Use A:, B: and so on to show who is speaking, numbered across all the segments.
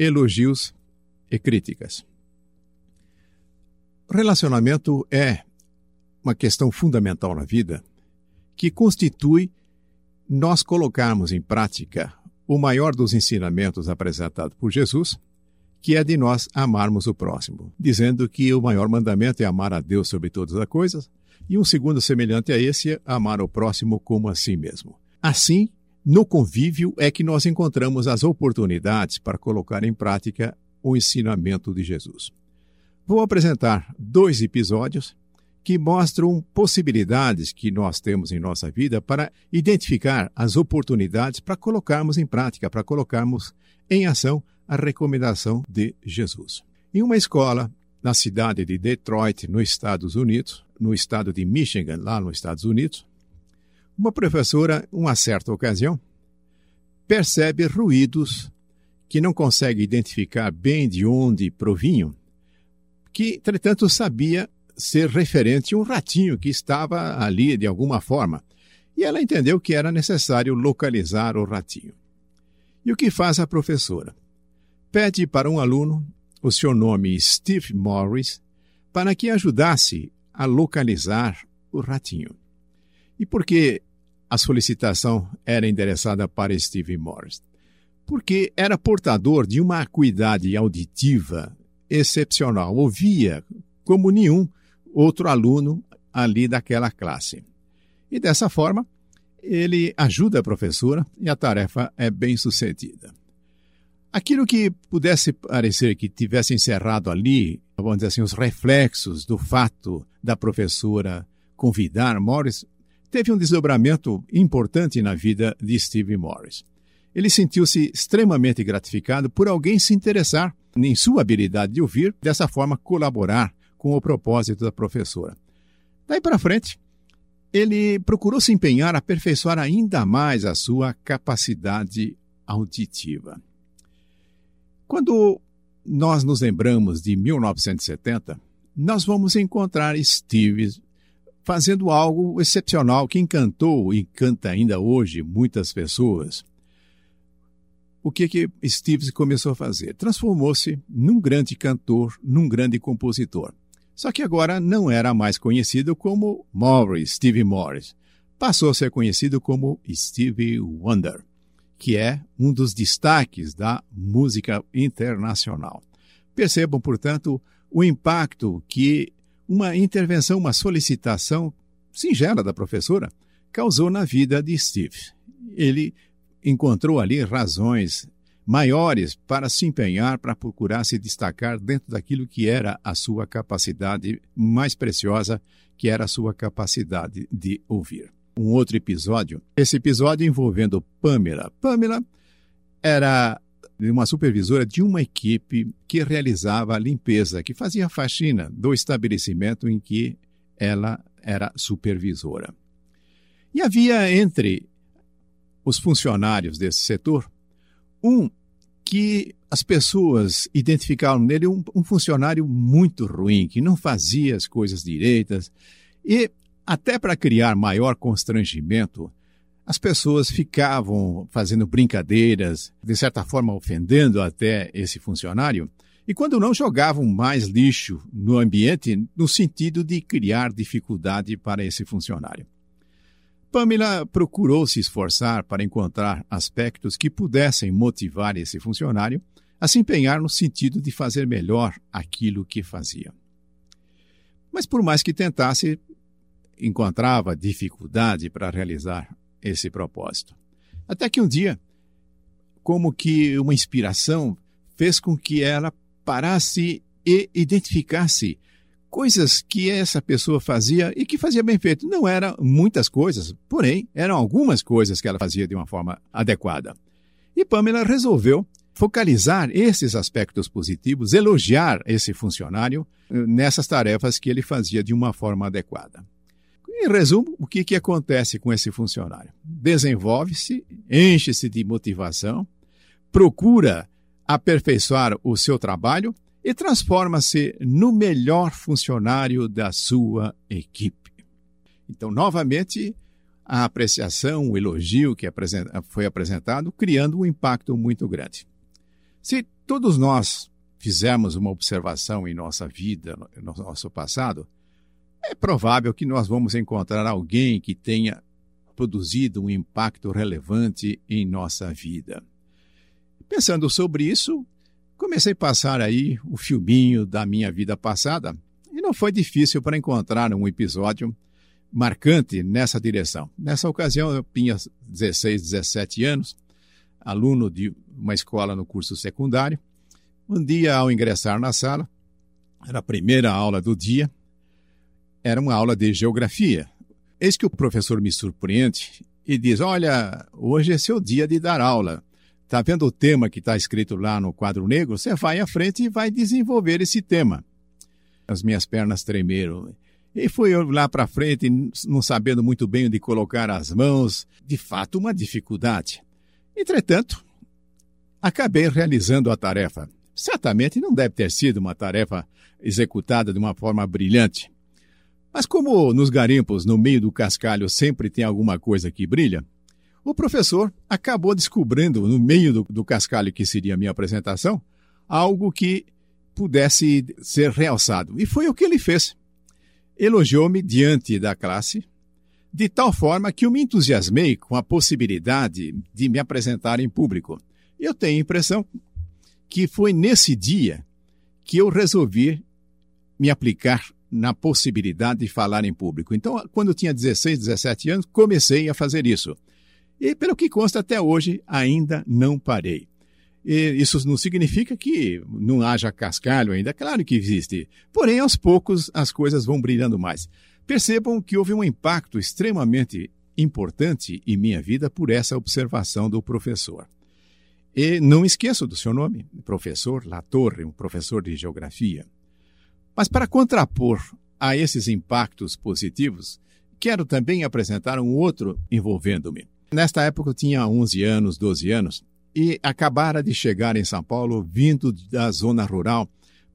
A: elogios e críticas. Relacionamento é uma questão fundamental na vida que constitui nós colocarmos em prática o maior dos ensinamentos apresentado por Jesus, que é de nós amarmos o próximo, dizendo que o maior mandamento é amar a Deus sobre todas as coisas, e um segundo semelhante a esse é amar o próximo como a si mesmo. Assim, no convívio é que nós encontramos as oportunidades para colocar em prática o ensinamento de Jesus. Vou apresentar dois episódios que mostram possibilidades que nós temos em nossa vida para identificar as oportunidades para colocarmos em prática, para colocarmos em ação a recomendação de Jesus. Em uma escola na cidade de Detroit, nos Estados Unidos, no estado de Michigan, lá nos Estados Unidos, uma professora, uma certa ocasião, percebe ruídos que não consegue identificar bem de onde provinham, que, entretanto, sabia ser referente a um ratinho que estava ali de alguma forma. E ela entendeu que era necessário localizar o ratinho. E o que faz a professora? Pede para um aluno, o seu nome Steve Morris, para que ajudasse a localizar o ratinho. E por que a solicitação era endereçada para Steve Morris? Porque era portador de uma acuidade auditiva excepcional, ouvia como nenhum outro aluno ali daquela classe. E dessa forma, ele ajuda a professora e a tarefa é bem sucedida. Aquilo que pudesse parecer que tivesse encerrado ali, vamos dizer assim, os reflexos do fato da professora convidar Morris, teve um desdobramento importante na vida de Steve Morris. Ele sentiu-se extremamente gratificado por alguém se interessar em sua habilidade de ouvir, dessa forma colaborar com o propósito da professora. Daí para frente, ele procurou se empenhar a aperfeiçoar ainda mais a sua capacidade auditiva. Quando nós nos lembramos de 1970, nós vamos encontrar Steve fazendo algo excepcional que encantou e encanta ainda hoje muitas pessoas. O que que Steve começou a fazer? Transformou-se num grande cantor, num grande compositor. Só que agora não era mais conhecido como Morris, Stevie Morris. Passou a ser conhecido como Stevie Wonder, que é um dos destaques da música internacional. Percebam, portanto, o impacto que uma intervenção, uma solicitação singela da professora causou na vida de Steve. Ele encontrou ali razões maiores para se empenhar, para procurar se destacar dentro daquilo que era a sua capacidade mais preciosa, que era a sua capacidade de ouvir. Um outro episódio, esse episódio envolvendo Pamela. Pamela era uma supervisora de uma equipe que realizava a limpeza, que fazia faxina do estabelecimento em que ela era supervisora. E havia entre os funcionários desse setor um que as pessoas identificaram nele um, um funcionário muito ruim, que não fazia as coisas direitas. E, até para criar maior constrangimento, as pessoas ficavam fazendo brincadeiras, de certa forma ofendendo até esse funcionário, e quando não jogavam mais lixo no ambiente, no sentido de criar dificuldade para esse funcionário. Pamela procurou se esforçar para encontrar aspectos que pudessem motivar esse funcionário a se empenhar no sentido de fazer melhor aquilo que fazia. Mas por mais que tentasse, encontrava dificuldade para realizar esse propósito. Até que um dia, como que uma inspiração fez com que ela parasse e identificasse coisas que essa pessoa fazia e que fazia bem feito. Não eram muitas coisas, porém, eram algumas coisas que ela fazia de uma forma adequada. E Pamela resolveu focalizar esses aspectos positivos, elogiar esse funcionário eh, nessas tarefas que ele fazia de uma forma adequada. Em resumo, o que, que acontece com esse funcionário? Desenvolve-se, enche-se de motivação, procura aperfeiçoar o seu trabalho e transforma-se no melhor funcionário da sua equipe. Então, novamente, a apreciação, o elogio que foi apresentado, criando um impacto muito grande. Se todos nós fizermos uma observação em nossa vida, no nosso passado, é provável que nós vamos encontrar alguém que tenha produzido um impacto relevante em nossa vida. Pensando sobre isso, comecei a passar aí o filminho da minha vida passada e não foi difícil para encontrar um episódio marcante nessa direção. Nessa ocasião, eu tinha 16, 17 anos, aluno de uma escola no curso secundário. Um dia, ao ingressar na sala, era a primeira aula do dia, era uma aula de geografia. Eis que o professor me surpreende e diz: Olha, hoje é seu dia de dar aula. Está vendo o tema que está escrito lá no quadro negro? Você vai à frente e vai desenvolver esse tema. As minhas pernas tremeram. E fui lá para frente, não sabendo muito bem onde colocar as mãos. De fato, uma dificuldade. Entretanto, acabei realizando a tarefa. Certamente não deve ter sido uma tarefa executada de uma forma brilhante. Mas como nos garimpos, no meio do cascalho, sempre tem alguma coisa que brilha, o professor acabou descobrindo, no meio do, do cascalho que seria a minha apresentação, algo que pudesse ser realçado. E foi o que ele fez. Elogiou-me diante da classe, de tal forma que eu me entusiasmei com a possibilidade de me apresentar em público. Eu tenho a impressão que foi nesse dia que eu resolvi me aplicar na possibilidade de falar em público. Então, quando eu tinha 16, 17 anos, comecei a fazer isso. E, pelo que consta até hoje, ainda não parei. E isso não significa que não haja cascalho ainda, claro que existe. Porém, aos poucos, as coisas vão brilhando mais. Percebam que houve um impacto extremamente importante em minha vida por essa observação do professor. E não esqueço do seu nome, professor Latorre, um professor de geografia. Mas para contrapor a esses impactos positivos, quero também apresentar um outro envolvendo-me. Nesta época eu tinha 11 anos, 12 anos, e acabara de chegar em São Paulo vindo da zona rural,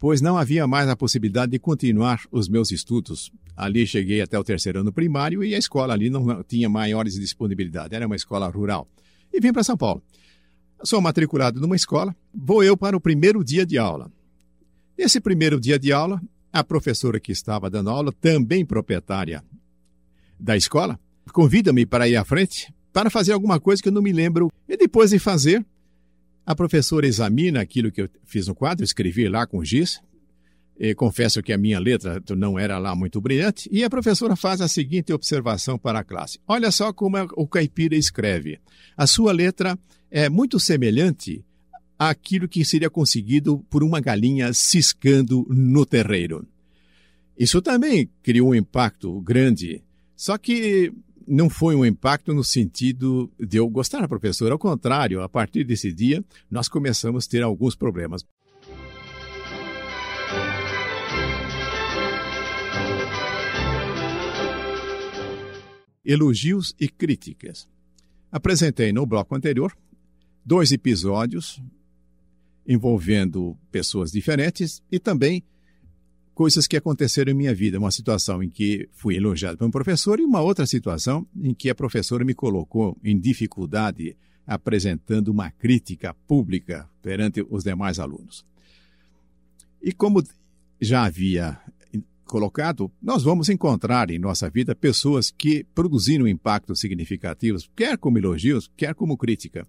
A: pois não havia mais a possibilidade de continuar os meus estudos. Ali cheguei até o terceiro ano primário e a escola ali não tinha maiores disponibilidades, era uma escola rural. E vim para São Paulo. Sou matriculado numa escola, vou eu para o primeiro dia de aula. Nesse primeiro dia de aula, a professora que estava dando aula, também proprietária da escola, convida-me para ir à frente para fazer alguma coisa que eu não me lembro. E depois de fazer, a professora examina aquilo que eu fiz no quadro, escrevi lá com giz. E confesso que a minha letra não era lá muito brilhante. E a professora faz a seguinte observação para a classe: Olha só como o caipira escreve. A sua letra é muito semelhante àquilo que seria conseguido por uma galinha ciscando no terreiro. Isso também criou um impacto grande. Só que não foi um impacto no sentido de eu gostar da professora. Ao contrário, a partir desse dia, nós começamos a ter alguns problemas. Elogios e críticas. Apresentei no bloco anterior dois episódios envolvendo pessoas diferentes e também coisas que aconteceram em minha vida. Uma situação em que fui elogiado por um professor e uma outra situação em que a professora me colocou em dificuldade apresentando uma crítica pública perante os demais alunos. E como já havia colocado, nós vamos encontrar em nossa vida pessoas que produziram impactos significativos, quer como elogios, quer como crítica.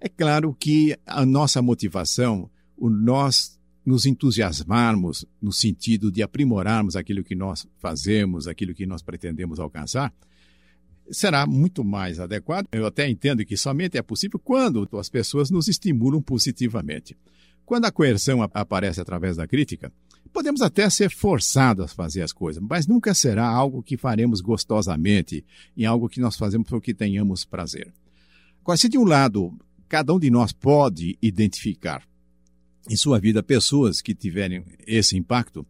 A: É claro que a nossa motivação, o nós nos entusiasmarmos no sentido de aprimorarmos aquilo que nós fazemos, aquilo que nós pretendemos alcançar, será muito mais adequado. Eu até entendo que somente é possível quando as pessoas nos estimulam positivamente. Quando a coerção aparece através da crítica, podemos até ser forçados a fazer as coisas, mas nunca será algo que faremos gostosamente, em algo que nós fazemos porque tenhamos prazer. Agora, se de um lado cada um de nós pode identificar em sua vida pessoas que tiverem esse impacto,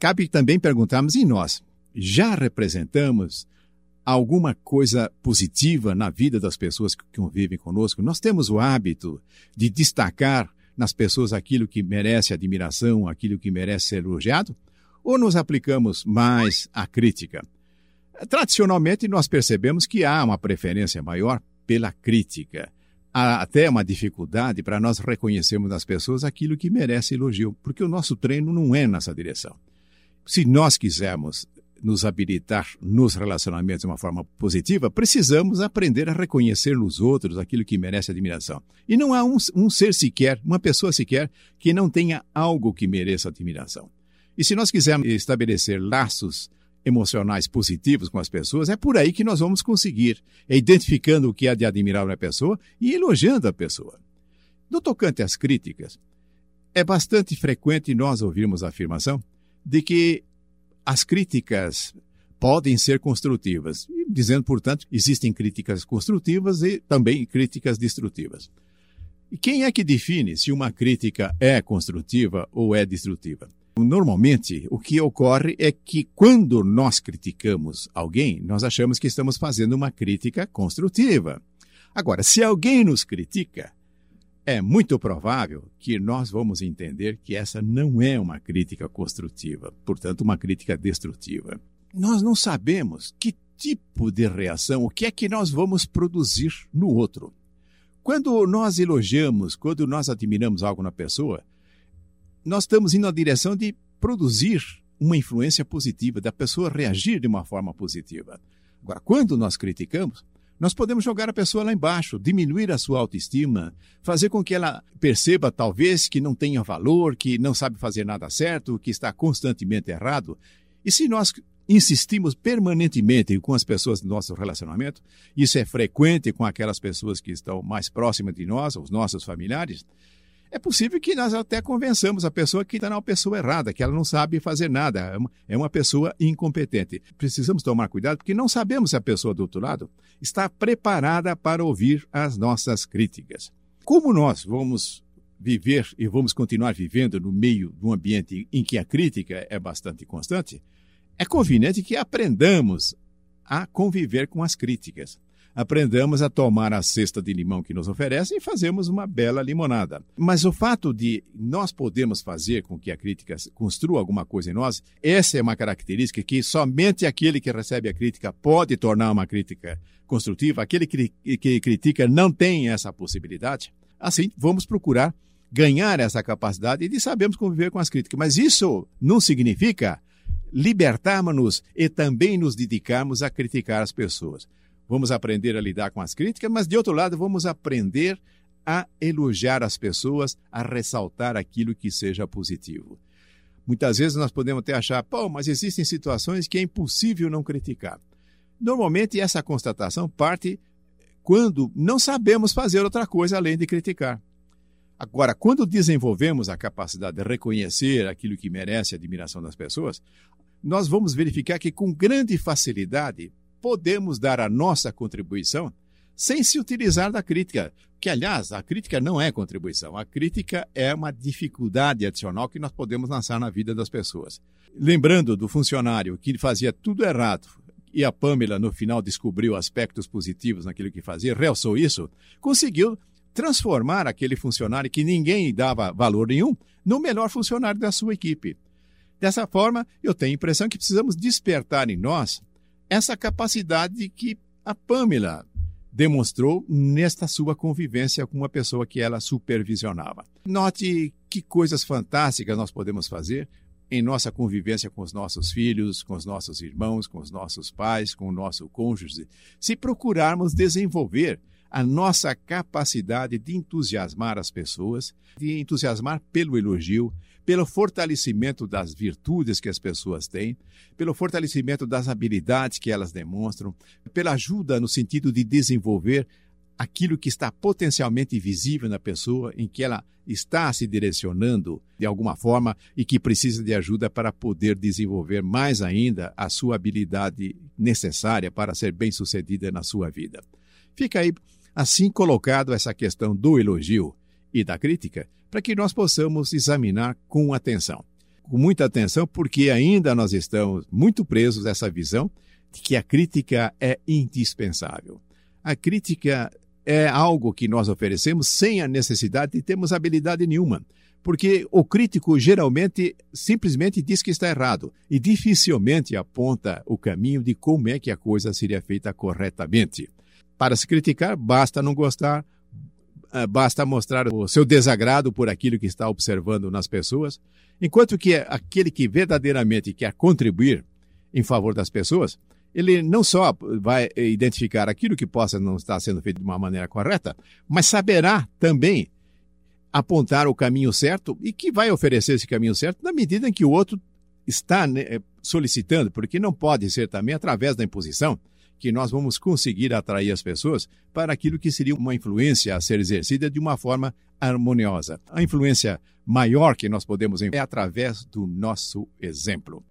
A: cabe também perguntarmos: e nós? Já representamos alguma coisa positiva na vida das pessoas que convivem conosco? Nós temos o hábito de destacar nas pessoas aquilo que merece admiração, aquilo que merece ser elogiado? Ou nos aplicamos mais à crítica? Tradicionalmente, nós percebemos que há uma preferência maior pela crítica há até uma dificuldade para nós reconhecermos nas pessoas aquilo que merece elogio, porque o nosso treino não é nessa direção. Se nós quisermos nos habilitar nos relacionamentos de uma forma positiva, precisamos aprender a reconhecer nos outros aquilo que merece admiração. E não há um, um ser sequer, uma pessoa sequer, que não tenha algo que mereça admiração. E se nós quisermos estabelecer laços emocionais positivos com as pessoas, é por aí que nós vamos conseguir, é identificando o que há de admirar na pessoa e elogiando a pessoa. No tocante às críticas, é bastante frequente nós ouvirmos a afirmação de que as críticas podem ser construtivas, dizendo, portanto, existem críticas construtivas e também críticas destrutivas. E quem é que define se uma crítica é construtiva ou é destrutiva? Normalmente, o que ocorre é que quando nós criticamos alguém, nós achamos que estamos fazendo uma crítica construtiva. Agora, se alguém nos critica, é muito provável que nós vamos entender que essa não é uma crítica construtiva, portanto, uma crítica destrutiva. Nós não sabemos que tipo de reação, o que é que nós vamos produzir no outro. Quando nós elogiamos, quando nós admiramos algo na pessoa, nós estamos indo na direção de produzir uma influência positiva, da pessoa reagir de uma forma positiva. Agora, quando nós criticamos, nós podemos jogar a pessoa lá embaixo, diminuir a sua autoestima, fazer com que ela perceba, talvez, que não tenha valor, que não sabe fazer nada certo, que está constantemente errado. E se nós insistimos permanentemente com as pessoas do nosso relacionamento, isso é frequente com aquelas pessoas que estão mais próximas de nós, os nossos familiares, é possível que nós até convençamos a pessoa que está na pessoa errada, que ela não sabe fazer nada, é uma, é uma pessoa incompetente. Precisamos tomar cuidado porque não sabemos se a pessoa do outro lado está preparada para ouvir as nossas críticas. Como nós vamos viver e vamos continuar vivendo no meio de um ambiente em que a crítica é bastante constante, é conveniente que aprendamos a conviver com as críticas aprendamos a tomar a cesta de limão que nos oferecem e fazemos uma bela limonada. Mas o fato de nós podermos fazer com que a crítica construa alguma coisa em nós, essa é uma característica que somente aquele que recebe a crítica pode tornar uma crítica construtiva, aquele que, que critica não tem essa possibilidade. Assim, vamos procurar ganhar essa capacidade de sabermos conviver com as críticas. Mas isso não significa libertarmos-nos e também nos dedicarmos a criticar as pessoas. Vamos aprender a lidar com as críticas, mas de outro lado, vamos aprender a elogiar as pessoas, a ressaltar aquilo que seja positivo. Muitas vezes nós podemos até achar, pô, mas existem situações que é impossível não criticar. Normalmente essa constatação parte quando não sabemos fazer outra coisa além de criticar. Agora, quando desenvolvemos a capacidade de reconhecer aquilo que merece a admiração das pessoas, nós vamos verificar que com grande facilidade podemos dar a nossa contribuição sem se utilizar da crítica. Que, aliás, a crítica não é contribuição. A crítica é uma dificuldade adicional que nós podemos lançar na vida das pessoas. Lembrando do funcionário que fazia tudo errado e a Pamela, no final, descobriu aspectos positivos naquilo que fazia, realçou isso, conseguiu transformar aquele funcionário que ninguém dava valor nenhum no melhor funcionário da sua equipe. Dessa forma, eu tenho a impressão que precisamos despertar em nós essa capacidade que a Pamela demonstrou nesta sua convivência com uma pessoa que ela supervisionava. Note que coisas fantásticas nós podemos fazer em nossa convivência com os nossos filhos, com os nossos irmãos, com os nossos pais, com o nosso cônjuge, se procurarmos desenvolver a nossa capacidade de entusiasmar as pessoas, de entusiasmar pelo elogio, pelo fortalecimento das virtudes que as pessoas têm, pelo fortalecimento das habilidades que elas demonstram, pela ajuda no sentido de desenvolver aquilo que está potencialmente visível na pessoa, em que ela está se direcionando de alguma forma e que precisa de ajuda para poder desenvolver mais ainda a sua habilidade necessária para ser bem-sucedida na sua vida. Fica aí assim colocado essa questão do elogio e da crítica, para que nós possamos examinar com atenção. Com muita atenção, porque ainda nós estamos muito presos a essa visão de que a crítica é indispensável. A crítica é algo que nós oferecemos sem a necessidade de termos habilidade nenhuma, porque o crítico geralmente simplesmente diz que está errado e dificilmente aponta o caminho de como é que a coisa seria feita corretamente. Para se criticar, basta não gostar, basta mostrar o seu desagrado por aquilo que está observando nas pessoas, enquanto que aquele que verdadeiramente quer contribuir em favor das pessoas, ele não só vai identificar aquilo que possa não estar sendo feito de uma maneira correta, mas saberá também apontar o caminho certo e que vai oferecer esse caminho certo na medida em que o outro está né, solicitando, porque não pode ser também através da imposição que nós vamos conseguir atrair as pessoas para aquilo que seria uma influência a ser exercida de uma forma harmoniosa. A influência maior que nós podemos é através do nosso exemplo.